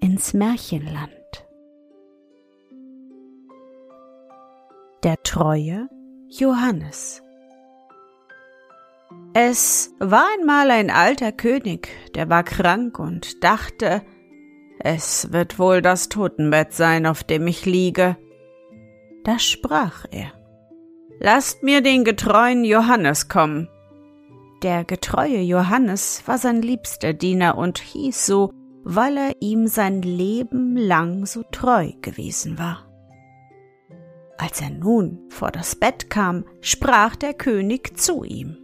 ins Märchenland. Der treue Johannes Es war einmal ein alter König, der war krank und dachte, es wird wohl das Totenbett sein, auf dem ich liege. Da sprach er, Lasst mir den getreuen Johannes kommen. Der getreue Johannes war sein liebster Diener und hieß so, weil er ihm sein Leben lang so treu gewesen war. Als er nun vor das Bett kam, sprach der König zu ihm.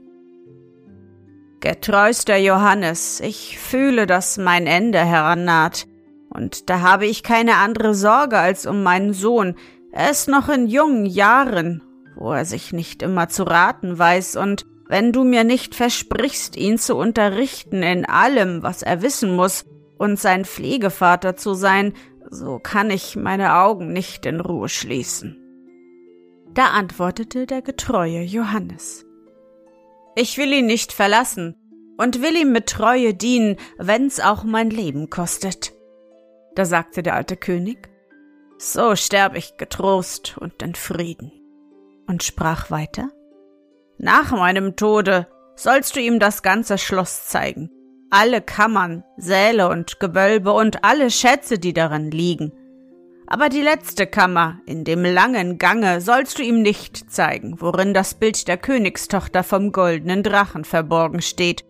Getreuster Johannes, ich fühle, dass mein Ende herannaht, und da habe ich keine andere Sorge als um meinen Sohn. Er ist noch in jungen Jahren, wo er sich nicht immer zu raten weiß, und wenn du mir nicht versprichst, ihn zu unterrichten in allem, was er wissen muss, und sein Pflegevater zu sein, so kann ich meine Augen nicht in Ruhe schließen. Da antwortete der getreue Johannes. Ich will ihn nicht verlassen und will ihm mit Treue dienen, wenn's auch mein Leben kostet. Da sagte der alte König, so sterb ich getrost und in Frieden. Und sprach weiter, nach meinem Tode sollst du ihm das ganze Schloss zeigen, alle Kammern, Säle und Gewölbe und alle Schätze, die darin liegen. Aber die letzte Kammer, in dem langen Gange, sollst du ihm nicht zeigen, worin das Bild der Königstochter vom goldenen Drachen verborgen steht.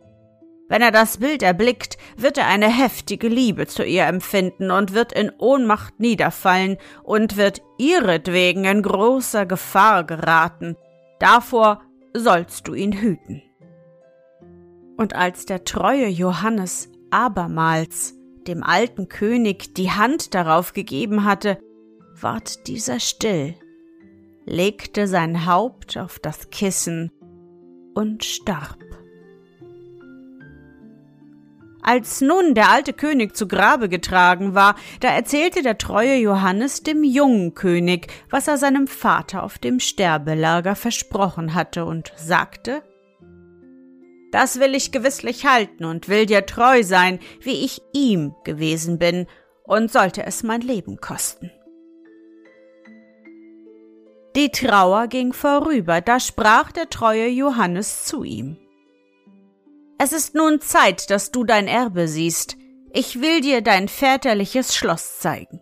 Wenn er das Bild erblickt, wird er eine heftige Liebe zu ihr empfinden und wird in Ohnmacht niederfallen und wird ihretwegen in großer Gefahr geraten. Davor sollst du ihn hüten. Und als der treue Johannes abermals dem alten König die Hand darauf gegeben hatte, ward dieser still, legte sein Haupt auf das Kissen und starb. Als nun der alte König zu Grabe getragen war, da erzählte der treue Johannes dem jungen König, was er seinem Vater auf dem Sterbelager versprochen hatte, und sagte das will ich gewisslich halten und will dir treu sein, wie ich ihm gewesen bin, und sollte es mein Leben kosten. Die Trauer ging vorüber, da sprach der treue Johannes zu ihm. Es ist nun Zeit, dass du dein Erbe siehst. Ich will dir dein väterliches Schloss zeigen.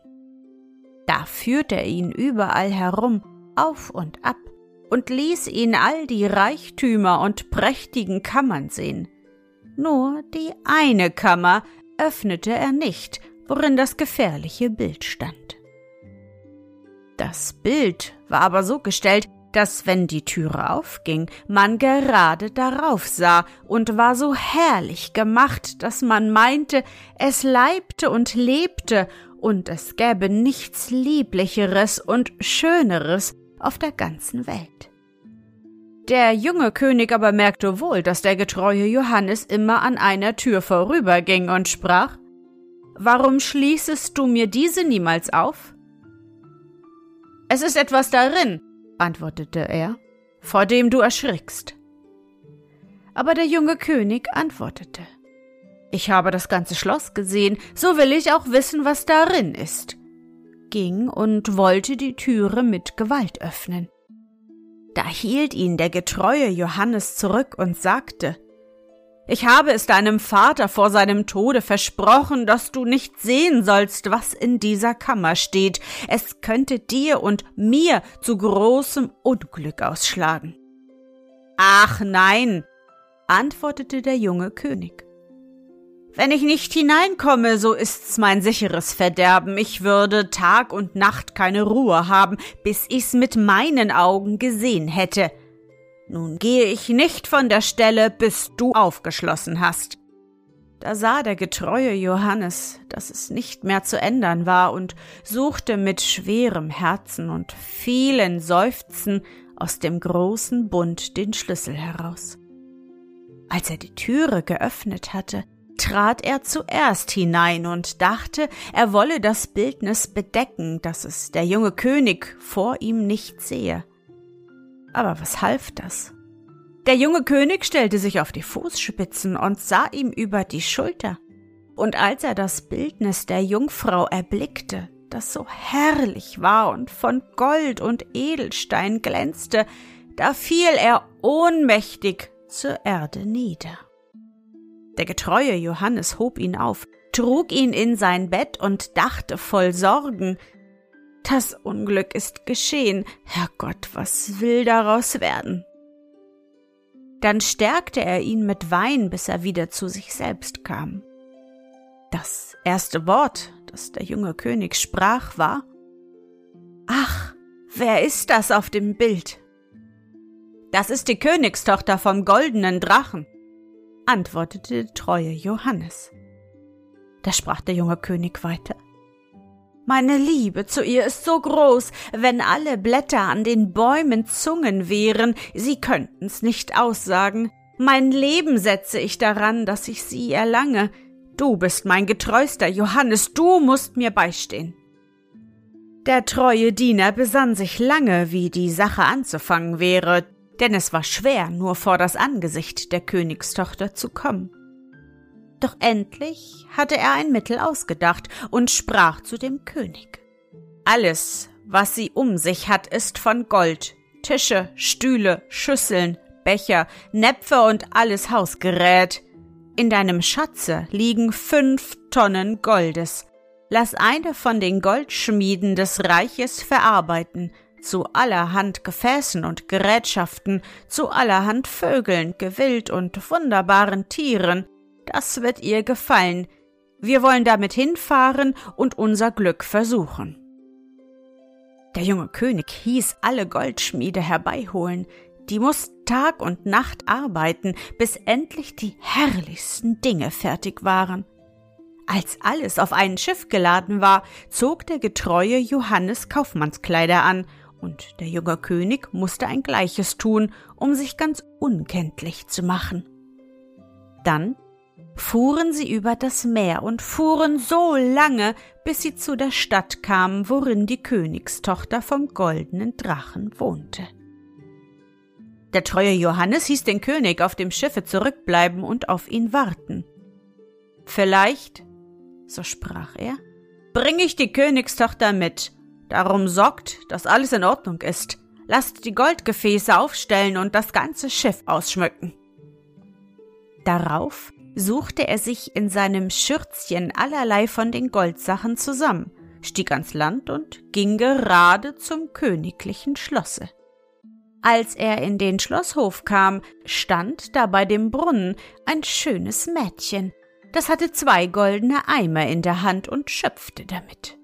Da führte er ihn überall herum, auf und ab, und ließ ihn all die Reichtümer und prächtigen Kammern sehen. Nur die eine Kammer öffnete er nicht, worin das gefährliche Bild stand. Das Bild war aber so gestellt, dass wenn die Türe aufging, man gerade darauf sah und war so herrlich gemacht, dass man meinte, es leibte und lebte und es gäbe nichts lieblicheres und schöneres auf der ganzen Welt. Der junge König aber merkte wohl, dass der getreue Johannes immer an einer Tür vorüberging und sprach Warum schließest du mir diese niemals auf? Es ist etwas darin, antwortete er, vor dem du erschrickst. Aber der junge König antwortete Ich habe das ganze Schloss gesehen, so will ich auch wissen, was darin ist ging und wollte die Türe mit Gewalt öffnen. Da hielt ihn der getreue Johannes zurück und sagte Ich habe es deinem Vater vor seinem Tode versprochen, dass du nicht sehen sollst, was in dieser Kammer steht. Es könnte dir und mir zu großem Unglück ausschlagen. Ach nein, antwortete der junge König. Wenn ich nicht hineinkomme, so ist's mein sicheres Verderben. Ich würde Tag und Nacht keine Ruhe haben, bis ich's mit meinen Augen gesehen hätte. Nun gehe ich nicht von der Stelle, bis du aufgeschlossen hast. Da sah der getreue Johannes, dass es nicht mehr zu ändern war, und suchte mit schwerem Herzen und vielen Seufzen aus dem großen Bund den Schlüssel heraus. Als er die Türe geöffnet hatte, trat er zuerst hinein und dachte, er wolle das Bildnis bedecken, dass es der junge König vor ihm nicht sehe. Aber was half das? Der junge König stellte sich auf die Fußspitzen und sah ihm über die Schulter. Und als er das Bildnis der Jungfrau erblickte, das so herrlich war und von Gold und Edelstein glänzte, da fiel er ohnmächtig zur Erde nieder. Der getreue Johannes hob ihn auf, trug ihn in sein Bett und dachte voll Sorgen, das Unglück ist geschehen. Herrgott, was will daraus werden? Dann stärkte er ihn mit Wein, bis er wieder zu sich selbst kam. Das erste Wort, das der junge König sprach, war Ach, wer ist das auf dem Bild? Das ist die Königstochter vom goldenen Drachen, antwortete der treue Johannes. Da sprach der junge König weiter. Meine Liebe zu ihr ist so groß, wenn alle Blätter an den Bäumen Zungen wären, sie könnten's nicht aussagen. Mein Leben setze ich daran, dass ich sie erlange. Du bist mein getreuster Johannes, du musst mir beistehen. Der treue Diener besann sich lange, wie die Sache anzufangen wäre, denn es war schwer, nur vor das Angesicht der Königstochter zu kommen. Doch endlich hatte er ein Mittel ausgedacht und sprach zu dem König. Alles, was sie um sich hat, ist von Gold. Tische, Stühle, Schüsseln, Becher, Näpfe und alles Hausgerät. In deinem Schatze liegen fünf Tonnen Goldes. Lass eine von den Goldschmieden des Reiches verarbeiten, zu allerhand Gefäßen und Gerätschaften, zu allerhand Vögeln, Gewild und wunderbaren Tieren, das wird ihr gefallen. Wir wollen damit hinfahren und unser Glück versuchen. Der junge König hieß alle Goldschmiede herbeiholen, die mussten Tag und Nacht arbeiten, bis endlich die herrlichsten Dinge fertig waren. Als alles auf ein Schiff geladen war, zog der getreue Johannes Kaufmannskleider an, und der junge König musste ein gleiches tun, um sich ganz unkenntlich zu machen. Dann fuhren sie über das Meer und fuhren so lange, bis sie zu der Stadt kamen, worin die Königstochter vom goldenen Drachen wohnte. Der treue Johannes hieß den König auf dem Schiffe zurückbleiben und auf ihn warten. Vielleicht, so sprach er, bring ich die Königstochter mit, darum sorgt, dass alles in Ordnung ist. Lasst die Goldgefäße aufstellen und das ganze Schiff ausschmücken. Darauf suchte er sich in seinem Schürzchen allerlei von den Goldsachen zusammen, stieg ans Land und ging gerade zum königlichen Schlosse. Als er in den Schlosshof kam, stand da bei dem Brunnen ein schönes Mädchen, das hatte zwei goldene Eimer in der Hand und schöpfte damit.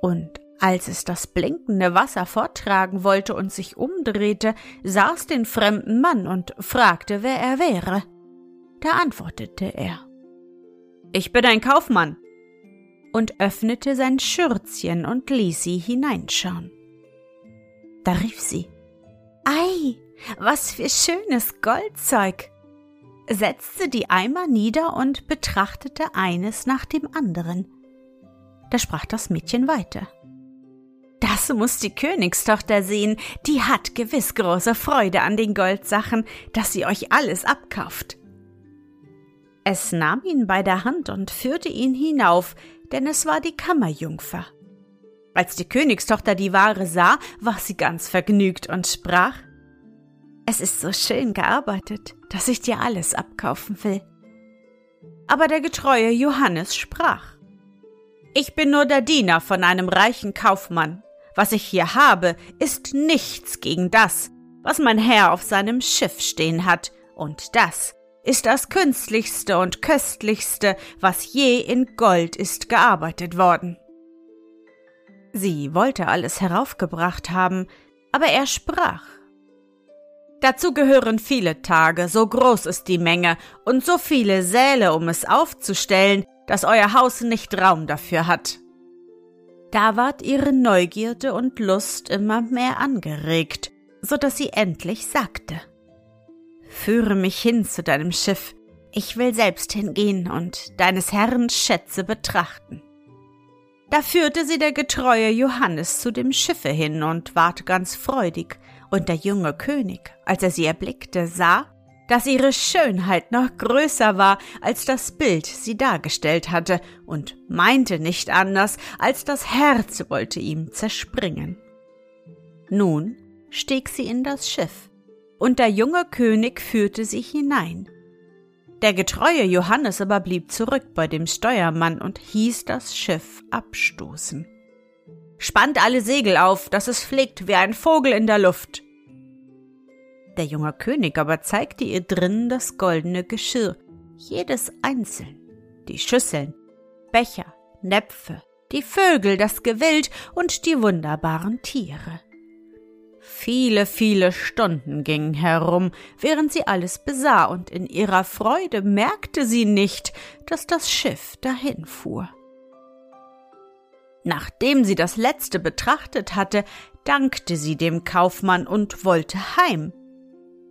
Und als es das blinkende Wasser forttragen wollte und sich umdrehte, sah's den fremden Mann und fragte, wer er wäre. Da antwortete er Ich bin ein Kaufmann und öffnete sein Schürzchen und ließ sie hineinschauen. Da rief sie Ei, was für schönes Goldzeug. setzte die Eimer nieder und betrachtete eines nach dem anderen. Da sprach das Mädchen weiter. Das muss die Königstochter sehen, die hat gewiss große Freude an den Goldsachen, dass sie euch alles abkauft. Es nahm ihn bei der Hand und führte ihn hinauf, denn es war die Kammerjungfer. Als die Königstochter die Ware sah, war sie ganz vergnügt und sprach Es ist so schön gearbeitet, dass ich dir alles abkaufen will. Aber der getreue Johannes sprach Ich bin nur der Diener von einem reichen Kaufmann. Was ich hier habe, ist nichts gegen das, was mein Herr auf seinem Schiff stehen hat, und das ist das künstlichste und köstlichste, was je in Gold ist gearbeitet worden. Sie wollte alles heraufgebracht haben, aber er sprach Dazu gehören viele Tage, so groß ist die Menge und so viele Säle, um es aufzustellen, dass euer Haus nicht Raum dafür hat. Da ward ihre Neugierde und Lust immer mehr angeregt, so dass sie endlich sagte Führe mich hin zu deinem Schiff, ich will selbst hingehen und deines Herrn Schätze betrachten. Da führte sie der getreue Johannes zu dem Schiffe hin und ward ganz freudig, und der junge König, als er sie erblickte, sah, dass ihre Schönheit noch größer war, als das Bild sie dargestellt hatte, und meinte nicht anders, als das Herz wollte ihm zerspringen. Nun stieg sie in das Schiff, und der junge König führte sie hinein. Der getreue Johannes aber blieb zurück bei dem Steuermann und hieß das Schiff abstoßen. Spannt alle Segel auf, dass es fliegt wie ein Vogel in der Luft. Der junge König aber zeigte ihr drinnen das goldene Geschirr, jedes einzeln, die Schüsseln, Becher, Näpfe, die Vögel, das Gewild und die wunderbaren Tiere. Viele, viele Stunden gingen herum, während sie alles besah, und in ihrer Freude merkte sie nicht, dass das Schiff dahinfuhr. Nachdem sie das letzte betrachtet hatte, dankte sie dem Kaufmann und wollte heim.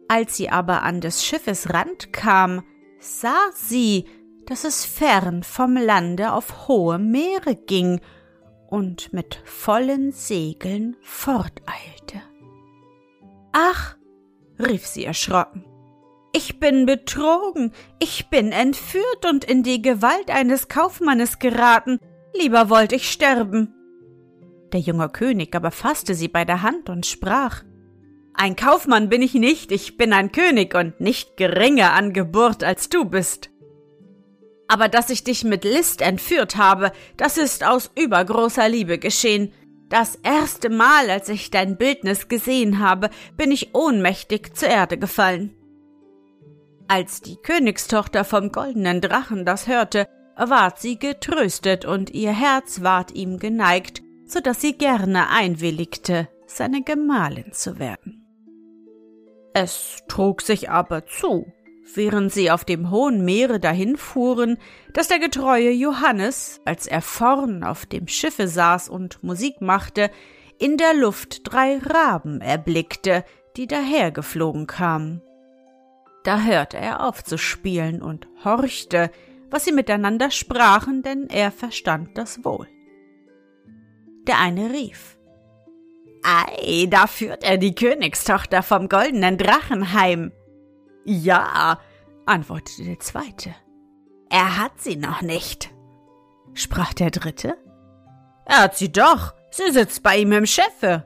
Als sie aber an des Schiffes Rand kam, sah sie, dass es fern vom Lande auf hohe Meere ging und mit vollen Segeln forteilte. Ach, rief sie erschrocken, ich bin betrogen, ich bin entführt und in die Gewalt eines Kaufmannes geraten, lieber wollt ich sterben. Der junge König aber fasste sie bei der Hand und sprach Ein Kaufmann bin ich nicht, ich bin ein König und nicht geringer an Geburt als du bist. Aber dass ich dich mit List entführt habe, das ist aus übergroßer Liebe geschehen. Das erste Mal, als ich dein Bildnis gesehen habe, bin ich ohnmächtig zur Erde gefallen. Als die Königstochter vom goldenen Drachen das hörte, ward sie getröstet und ihr Herz ward ihm geneigt, so dass sie gerne einwilligte, seine Gemahlin zu werden. Es trug sich aber zu, während sie auf dem hohen Meere dahinfuhren, dass der getreue Johannes, als er vorn auf dem Schiffe saß und Musik machte, in der Luft drei Raben erblickte, die dahergeflogen kamen. Da hörte er auf zu spielen und horchte, was sie miteinander sprachen, denn er verstand das wohl. Der eine rief Ei, da führt er die Königstochter vom goldenen Drachen heim. Ja, antwortete der zweite. Er hat sie noch nicht, sprach der dritte. Er hat sie doch, sie sitzt bei ihm im Schiffe.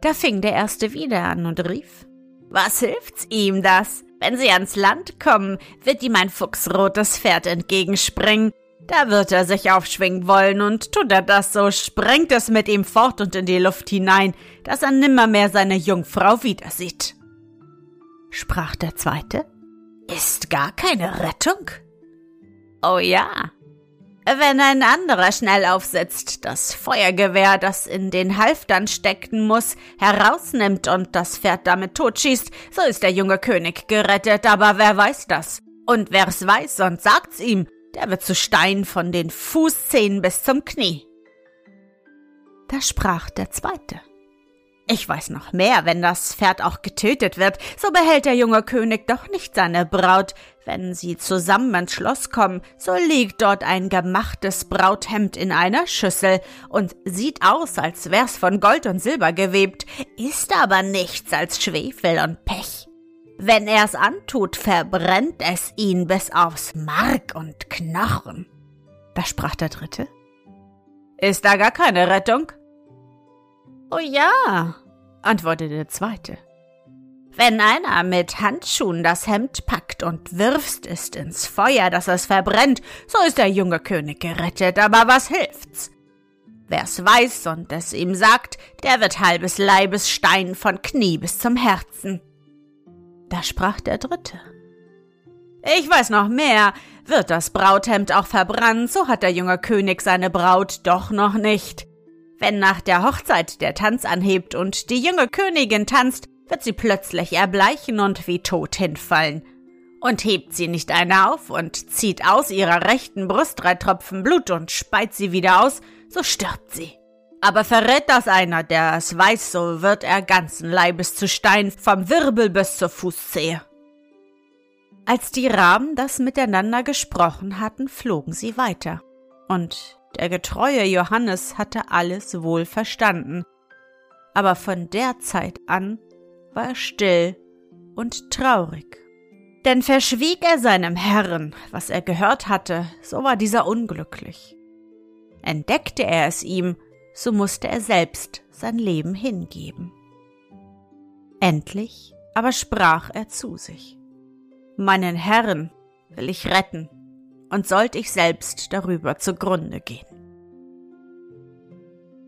Da fing der erste wieder an und rief Was hilft's ihm das? Wenn sie ans Land kommen, wird ihm ein fuchsrotes Pferd entgegenspringen. Da wird er sich aufschwingen wollen, und tut er das, so sprengt es mit ihm fort und in die Luft hinein, dass er nimmermehr seine Jungfrau wiedersieht. Sprach der zweite, ist gar keine Rettung? Oh ja, wenn ein anderer schnell aufsitzt, das Feuergewehr, das in den Halftern stecken muss, herausnimmt und das Pferd damit totschießt, so ist der junge König gerettet, aber wer weiß das? Und wer's weiß und sagt's ihm, der wird zu Stein von den Fußzehen bis zum Knie. Da sprach der Zweite. Ich weiß noch mehr, wenn das Pferd auch getötet wird, so behält der junge König doch nicht seine Braut. Wenn sie zusammen ins Schloss kommen, so liegt dort ein gemachtes Brauthemd in einer Schüssel und sieht aus, als wär's von Gold und Silber gewebt, ist aber nichts als Schwefel und Pech. Wenn er's antut, verbrennt es ihn bis aufs Mark und Knochen. Da sprach der Dritte. Ist da gar keine Rettung? Oh ja, antwortete der zweite. Wenn einer mit Handschuhen das Hemd packt und wirfst es ins Feuer, dass es verbrennt, so ist der junge König gerettet, aber was hilft's? Wer's weiß und es ihm sagt, der wird halbes Leibes Stein von Knie bis zum Herzen. Da sprach der Dritte. Ich weiß noch mehr. Wird das Brauthemd auch verbrannt, so hat der junge König seine Braut doch noch nicht. Wenn nach der Hochzeit der Tanz anhebt und die junge Königin tanzt, wird sie plötzlich erbleichen und wie tot hinfallen. Und hebt sie nicht eine auf und zieht aus ihrer rechten Brust drei Tropfen Blut und speit sie wieder aus, so stirbt sie. Aber verrät das einer, der es weiß, so wird er ganzen Leibes zu Stein vom Wirbel bis zur Fußzehe. Als die Raben das miteinander gesprochen hatten, flogen sie weiter. Und der getreue Johannes hatte alles wohl verstanden. Aber von der Zeit an war er still und traurig. Denn verschwieg er seinem Herrn, was er gehört hatte, so war dieser unglücklich. Entdeckte er es ihm, so musste er selbst sein Leben hingeben. Endlich aber sprach er zu sich Meinen Herrn will ich retten, und sollt ich selbst darüber zugrunde gehen.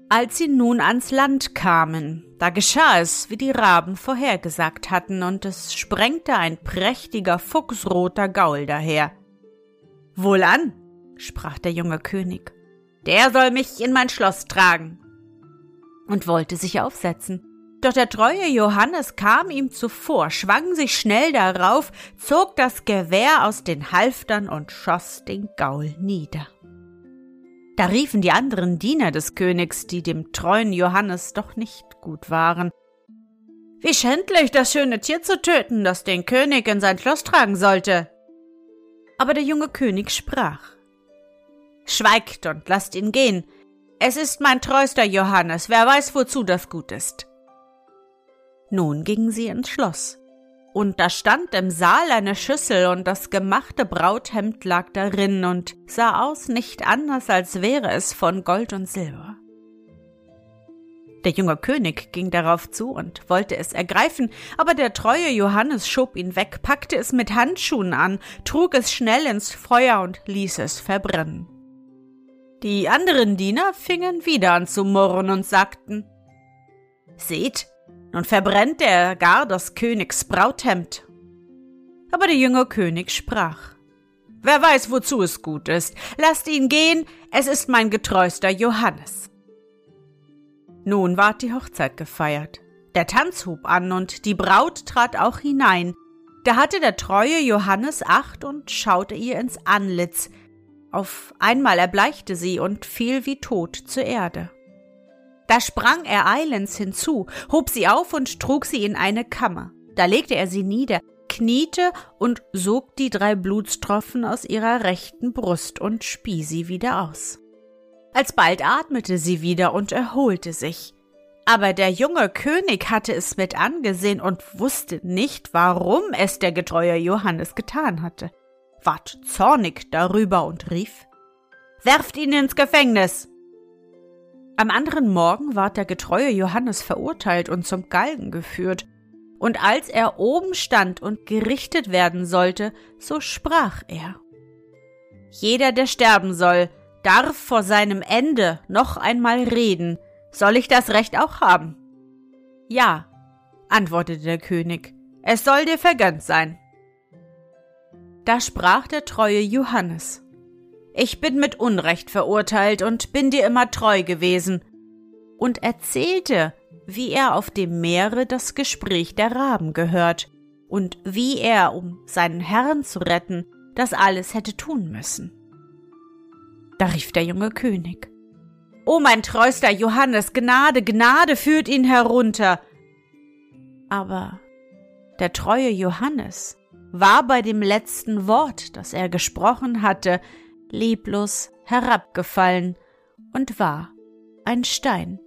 Als sie nun ans Land kamen, da geschah es, wie die Raben vorhergesagt hatten, und es sprengte ein prächtiger fuchsroter Gaul daher. Wohlan, sprach der junge König, der soll mich in mein Schloss tragen. Und wollte sich aufsetzen. Doch der treue Johannes kam ihm zuvor, schwang sich schnell darauf, zog das Gewehr aus den Halftern und schoss den Gaul nieder. Da riefen die anderen Diener des Königs, die dem treuen Johannes doch nicht gut waren. Wie schändlich, das schöne Tier zu töten, das den König in sein Schloss tragen sollte. Aber der junge König sprach Schweigt und lasst ihn gehen. Es ist mein treuster Johannes, wer weiß, wozu das gut ist. Nun gingen sie ins Schloss. Und da stand im Saal eine Schüssel und das gemachte Brauthemd lag darin und sah aus nicht anders, als wäre es von Gold und Silber. Der junge König ging darauf zu und wollte es ergreifen, aber der treue Johannes schob ihn weg, packte es mit Handschuhen an, trug es schnell ins Feuer und ließ es verbrennen. Die anderen Diener fingen wieder an zu murren und sagten Seht, nun verbrennt er gar des Königs Brauthemd. Aber der junge König sprach Wer weiß, wozu es gut ist, lasst ihn gehen, es ist mein getreuster Johannes. Nun ward die Hochzeit gefeiert. Der Tanz hub an und die Braut trat auch hinein. Da hatte der treue Johannes Acht und schaute ihr ins Antlitz, auf einmal erbleichte sie und fiel wie tot zur Erde. Da sprang er eilends hinzu, hob sie auf und trug sie in eine Kammer. Da legte er sie nieder, kniete und sog die drei Blutstropfen aus ihrer rechten Brust und spie sie wieder aus. Alsbald atmete sie wieder und erholte sich. Aber der junge König hatte es mit angesehen und wusste nicht, warum es der getreue Johannes getan hatte ward zornig darüber und rief Werft ihn ins Gefängnis. Am anderen Morgen ward der getreue Johannes verurteilt und zum Galgen geführt, und als er oben stand und gerichtet werden sollte, so sprach er Jeder, der sterben soll, darf vor seinem Ende noch einmal reden, soll ich das Recht auch haben? Ja, antwortete der König, es soll dir vergönnt sein. Da sprach der treue Johannes Ich bin mit Unrecht verurteilt und bin dir immer treu gewesen, und erzählte, wie er auf dem Meere das Gespräch der Raben gehört und wie er, um seinen Herrn zu retten, das alles hätte tun müssen. Da rief der junge König O mein treuster Johannes, Gnade, Gnade führt ihn herunter. Aber der treue Johannes war bei dem letzten Wort, das er gesprochen hatte, leblos herabgefallen und war ein Stein.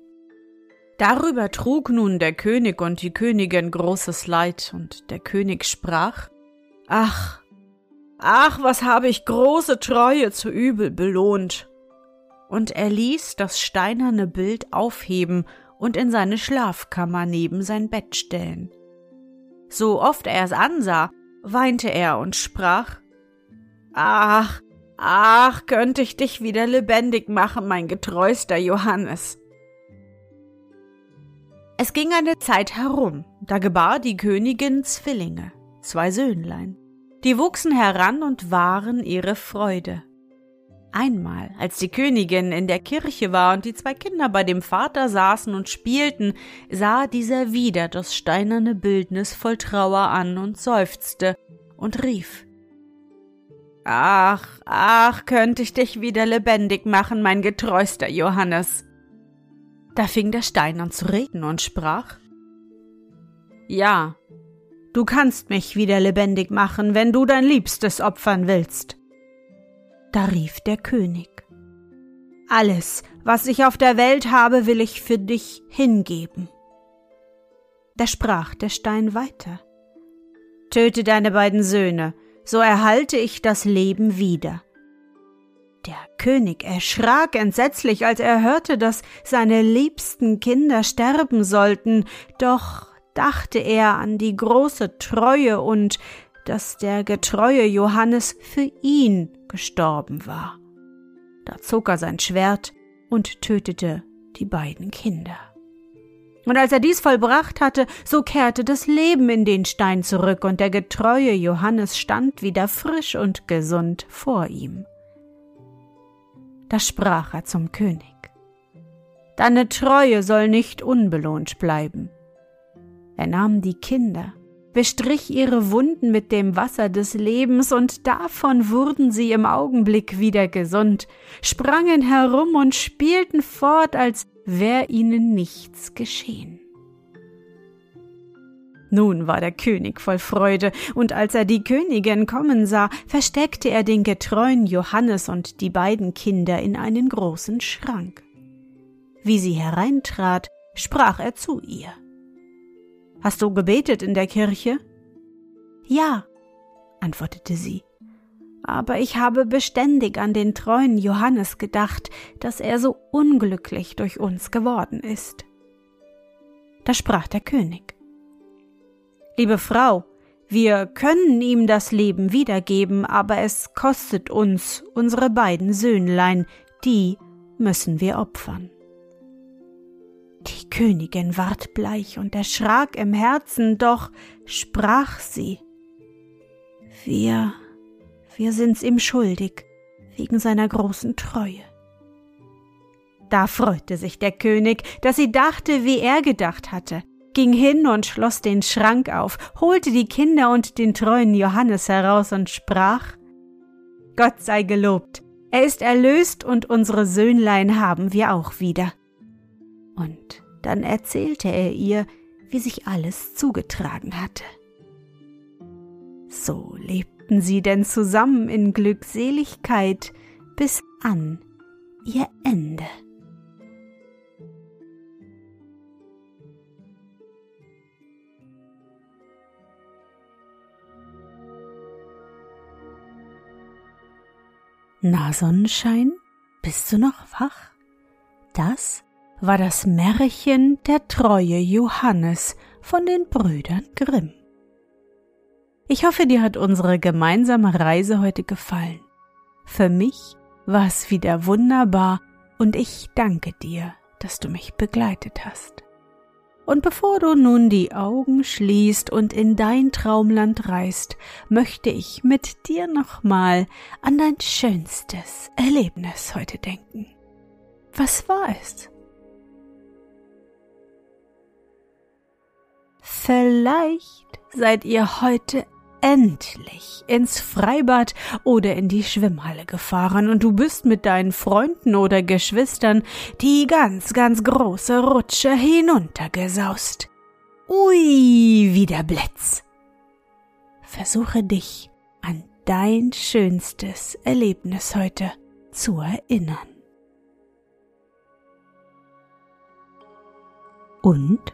Darüber trug nun der König und die Königin großes Leid, und der König sprach Ach, ach, was habe ich große Treue zu übel belohnt. Und er ließ das steinerne Bild aufheben und in seine Schlafkammer neben sein Bett stellen. So oft er es ansah, weinte er und sprach Ach, ach, könnte ich dich wieder lebendig machen, mein getreuster Johannes. Es ging eine Zeit herum, da gebar die Königin Zwillinge, zwei Söhnlein. Die wuchsen heran und waren ihre Freude. Einmal, als die Königin in der Kirche war und die zwei Kinder bei dem Vater saßen und spielten, sah dieser wieder das steinerne Bildnis voll Trauer an und seufzte und rief Ach, ach, könnte ich dich wieder lebendig machen, mein getreuster Johannes. Da fing der Stein an zu reden und sprach Ja, du kannst mich wieder lebendig machen, wenn du dein Liebstes opfern willst. Da rief der König Alles, was ich auf der Welt habe, will ich für dich hingeben. Da sprach der Stein weiter Töte deine beiden Söhne, so erhalte ich das Leben wieder. Der König erschrak entsetzlich, als er hörte, dass seine liebsten Kinder sterben sollten, doch dachte er an die große Treue und dass der getreue Johannes für ihn gestorben war. Da zog er sein Schwert und tötete die beiden Kinder. Und als er dies vollbracht hatte, so kehrte das Leben in den Stein zurück, und der getreue Johannes stand wieder frisch und gesund vor ihm. Da sprach er zum König Deine Treue soll nicht unbelohnt bleiben. Er nahm die Kinder bestrich ihre Wunden mit dem Wasser des Lebens, und davon wurden sie im Augenblick wieder gesund, sprangen herum und spielten fort, als wär ihnen nichts geschehen. Nun war der König voll Freude, und als er die Königin kommen sah, versteckte er den getreuen Johannes und die beiden Kinder in einen großen Schrank. Wie sie hereintrat, sprach er zu ihr Hast du gebetet in der Kirche? Ja, antwortete sie. Aber ich habe beständig an den treuen Johannes gedacht, dass er so unglücklich durch uns geworden ist. Da sprach der König. Liebe Frau, wir können ihm das Leben wiedergeben, aber es kostet uns unsere beiden Söhnlein, die müssen wir opfern. Königin ward bleich und erschrak im Herzen, doch sprach sie Wir, wir sind's ihm schuldig, wegen seiner großen Treue. Da freute sich der König, dass sie dachte, wie er gedacht hatte, ging hin und schloss den Schrank auf, holte die Kinder und den treuen Johannes heraus und sprach Gott sei gelobt, er ist erlöst und unsere Söhnlein haben wir auch wieder. Und dann erzählte er ihr, wie sich alles zugetragen hatte. So lebten sie denn zusammen in Glückseligkeit bis an ihr Ende. Na Sonnenschein, bist du noch wach? Das war das Märchen Der treue Johannes von den Brüdern Grimm. Ich hoffe, dir hat unsere gemeinsame Reise heute gefallen. Für mich war es wieder wunderbar und ich danke dir, dass du mich begleitet hast. Und bevor du nun die Augen schließt und in dein Traumland reist, möchte ich mit dir nochmal an dein schönstes Erlebnis heute denken. Was war es? Vielleicht seid ihr heute endlich ins Freibad oder in die Schwimmhalle gefahren und du bist mit deinen Freunden oder Geschwistern die ganz, ganz große Rutsche hinuntergesaust. Ui, wie der Blitz. Versuche dich an dein schönstes Erlebnis heute zu erinnern. Und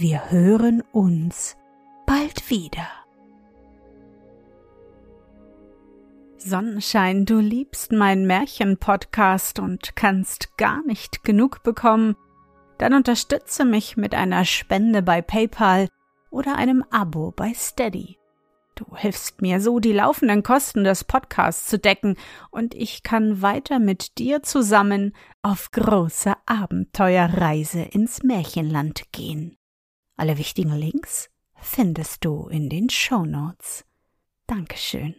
Wir hören uns bald wieder. Sonnenschein, du liebst meinen Märchen-Podcast und kannst gar nicht genug bekommen, dann unterstütze mich mit einer Spende bei PayPal oder einem Abo bei Steady. Du hilfst mir so, die laufenden Kosten des Podcasts zu decken, und ich kann weiter mit dir zusammen auf große Abenteuerreise ins Märchenland gehen. Alle wichtigen Links findest du in den Show Notes. Dankeschön.